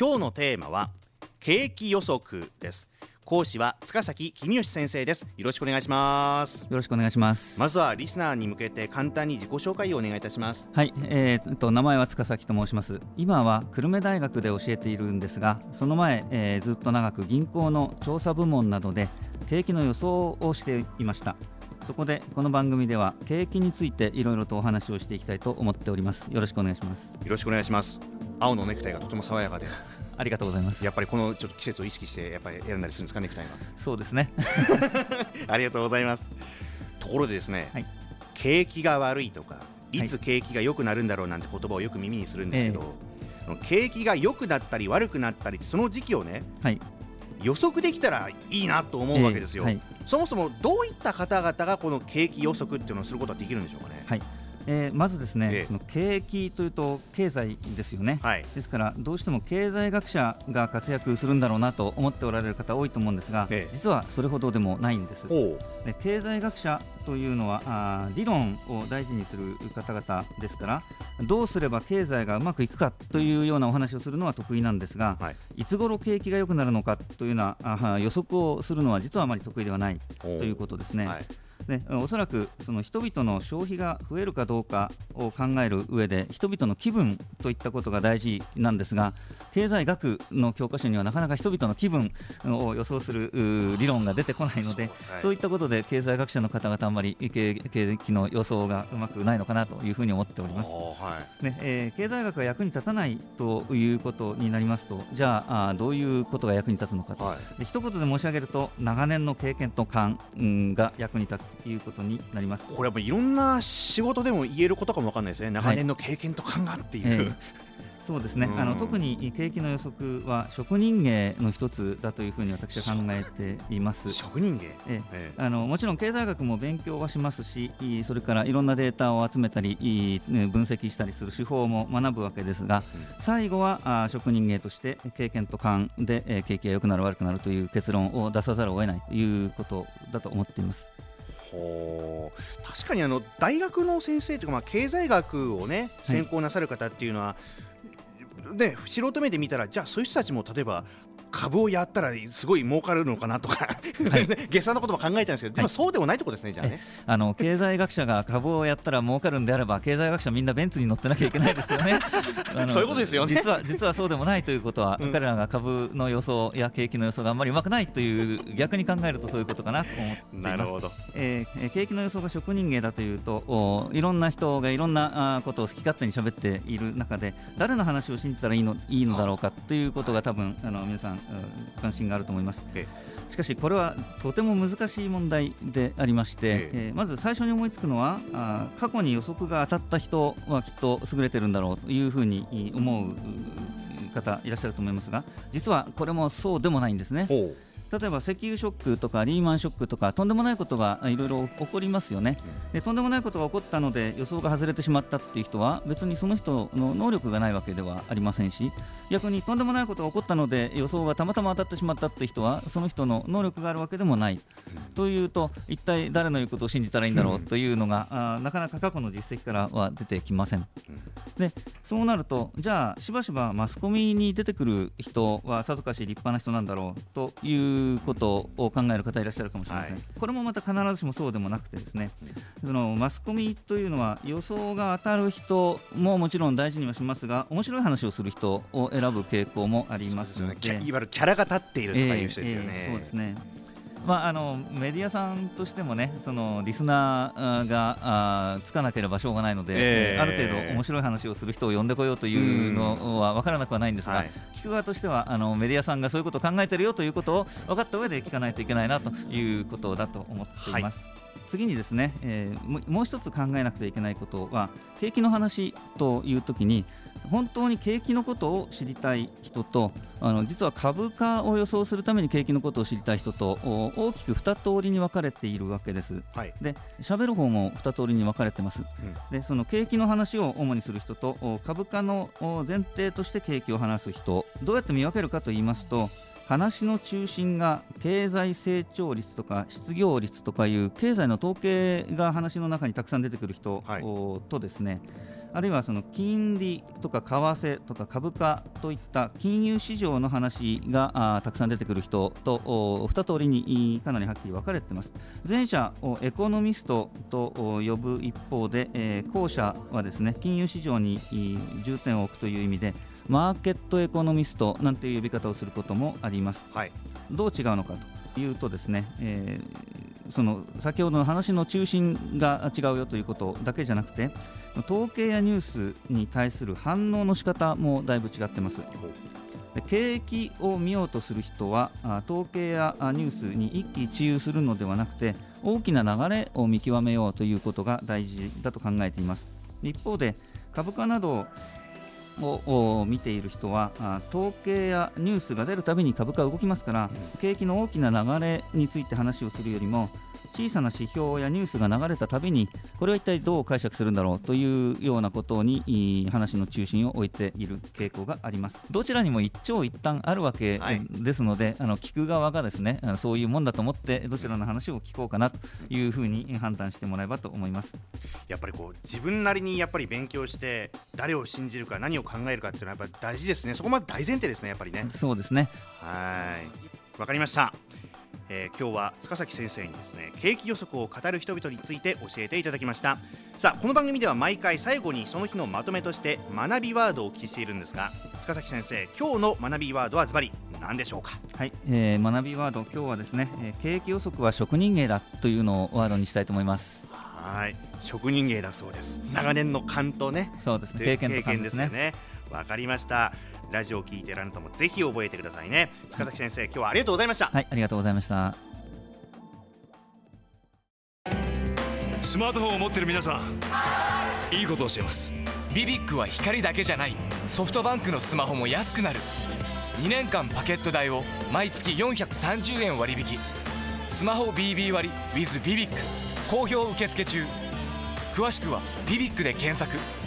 今日のテーマは景気予測です。講師は塚崎君吉先生です。よろしくお願いします。よろしくお願いします。まずはリスナーに向けて簡単に自己紹介をお願いいたします。はい、えー、と名前は塚崎と申します。今は久留米大学で教えているんですがその前、えー、ずっと長く銀行の調査部門などで景気の予想をしていましたそこでこの番組では景気についていろいろとお話をしていきたいと思っております。よろしくお願いします。よろしくお願いします。青のネクタイがとても爽やかで。ありがとうございます。やっぱりこのちょっと季節を意識してやっぱり選んだりするんですかネクタイは。そうですね。ありがとうございます。ところでですね、はい、景気が悪いとかい。つ景気が良くなるんだろうなんて言葉をよく耳にするんですけど、えー、景気が良くなったり悪くなったりその時期をね、はい、予測できたらいいなと思うわけですよ、えーはい、そもそもどういった方々がこの景気予測っていうのをすることはできるんでしょうかね。はいえー、まずですね、ええ、その景気というと経済ですよね、はい、ですからどうしても経済学者が活躍するんだろうなと思っておられる方多いと思うんですが、え、実はそれほどでもないんです。で経済学者というのはあ理論を大事にする方々ですからどうすれば経済がうまくいくかというようなお話をするのは得意なんですが、はい、いつ頃景気が良くなるのかというようなあ予測をするのは実はあまり得意ではないということですね。はいね、おそらくその人々の消費が増えるかどうかを考える上で人々の気分といったことが大事なんですが経済学の教科書にはなかなか人々の気分を予想する理論が出てこないのでそう,、い、ったことで経済学者の方々あんまり経気の予想がうまくないのかなというふうに思っております、はい。ねえー、経済学が役に立たないということになりますとじゃああどういうことが役に立つのかと、はい、で一言で申し上げると長年の経験と勘、うん、が役に立つということになります。これはもういろんな仕事でも言えることかもわかんないですね。長年の経験と勘がっていう、はいえ。ーそうですね、うん、あの特に景気の予測は職人芸の一つだというふうに私は考えています。職人芸、ええ。あのもちろん経済学も勉強はしますしそれからいろんなデータを集めたり分析したりする手法も学ぶわけですが、うん、最後はあ職人芸として経験と勘で、え景気が良くなる悪くなるという結論を出さざるを得ないということだと思っています。ほ確かにあの大学の先生というか、まあ、経済学をね専攻なさる方っていうのは、はいね、素人目で見たらじゃあそういう人たちも例えば株をやったらすごい儲かるのかなとか、はい、下算のことも考えちゃうんですけど、でもそうでもないところですね、じゃあね。あの経済学者が株をやったら儲かるんであれば、経済学者みんなベンツに乗ってなきゃいけないですよね。そういうことですよね。実は実はそうでもないということは、うん、彼らが株の予想や景気の予想があんまりうまくないという逆に考えるとそういうことかなと思っています。なるほど、えー、景気の予想が職人芸だというとおいろんな人がいろんなあことを好き勝手に喋っている中で誰の話を信じたらいいのいいのだろうかということが多分あの皆さん関心があると思います。しかしこれはとても難しい問題でありまして、ええまず最初に思いつくのはあ過去に予測が当たった人はきっと優れてるんだろうというふうに思う方いらっしゃると思いますが実はこれもそうでもないんですね。例えば石油ショックとかリーマンショックとかとんでもないことがいろいろ起こりますよね、でとんでもないことが起こったので予想が外れてしまったっていう人は別にその人の能力がないわけではありませんし逆にとんでもないことが起こったので予想がたまたま当たってしまったって人はその人の能力があるわけでもない、というと一体誰の言うことを信じたらいいんだろうというのが、あなかなか過去の実績からは出てきません。でそうなるとじゃあしばしばマスコミに出てくる人はさぞかし立派な人なんだろうということを考える方いらっしゃるかもしれません、はい、これもまた必ずしもそうでもなくてですねそのマスコミというのは予想が当たる人ももちろん大事にはしますが面白い話をする人を選ぶ傾向もありますので、ね、いわゆるキャラが立っているとかいう人ですよね。えーえー、そうですねまあ、あのメディアさんとしてもねそのリスナーがあつかなければしょうがないので、えー、ある程度面白い話をする人を呼んでこようというのは分からなくはないんですが、はい、聞く側としてはあのメディアさんがそういうことを考えているよということを分かった上で聞かないといけないなということだと思っています。はい次にですね、えー、もう一つ考えなくてはいけないことは景気の話というときに本当に景気のことを知りたい人とあの実は株価を予想するために景気のことを知りたい人と大きく2通りに分かれているわけです。はい、で喋る方も2通りに分かれてます。うん、でその景気の話を主にする人と株価の前提として景気を話す人どうやって見分けるかと言いますと話の中心が経済成長率とか失業率とかいう経済の統計が話の中にたくさん出てくる人とですね、あるいはその金利とか為替とか株価といった金融市場の話がたくさん出てくる人と2通りにかなりはっきり分かれています。前者をエコノミストと呼ぶ一方で、えー、後者はですね金融市場に重点を置くという意味でマーケットエコノミストなんていう呼び方をすることもあります、はい、どう違うのかというとですね、えー、その先ほどの話の中心が違うよということだけじゃなくて統計やニュースに対する反応の仕方もだいぶ違ってます。景気を見ようとする人は統計やニュースに一喜一憂するのではなくて大きな流れを見極めようということが大事だと考えています。一方で株価などを見ている人は統計やニュースが出るたびに株価が動きますから景気の大きな流れについて話をするよりも小さな指標やニュースが流れたたびにこれは一体どう解釈するんだろうというようなことに話の中心を置いている傾向があります。どちらにも一長一短あるわけですので、はい、あの聞く側がですねそういうもんだと思ってどちらの話を聞こうかなというふうに判断してもらえばと思います。やっぱりこう自分なりにやっぱり勉強して誰を信じるか何を考えるかっていうのはやっぱり大事ですね。そこまで大前提ですねやっぱりね。そうですね。はい。わかりました。えー、今日は塚崎先生にですね景気予測を語る人々について教えていただきました。さあこの番組では毎回最後にその日のまとめとして学びワードをお聞きしているんですが塚崎先生今日の学びワードはズバリ何でしょうか？はい、えー、学びワード今日はですね、えー、景気予測は職人芸だというのをワードにしたいと思いますはい。職人芸だそうです。長年の勘とね。そうですね。経験と勘ですね。わ、かりました。ラジオを聞いてるあなたもぜひ覚えてくださいね。塚崎先生今日はありがとうございました。はいありがとうございました。スマートフォンを持ってる皆さんいいことをしています。ビビックは光だけじゃない。ソフトバンクのスマホも安くなる。2年間パケット代を毎月430円割引。スマホ BB 割 with ビビック好評受付中。詳しくはビビックで検索。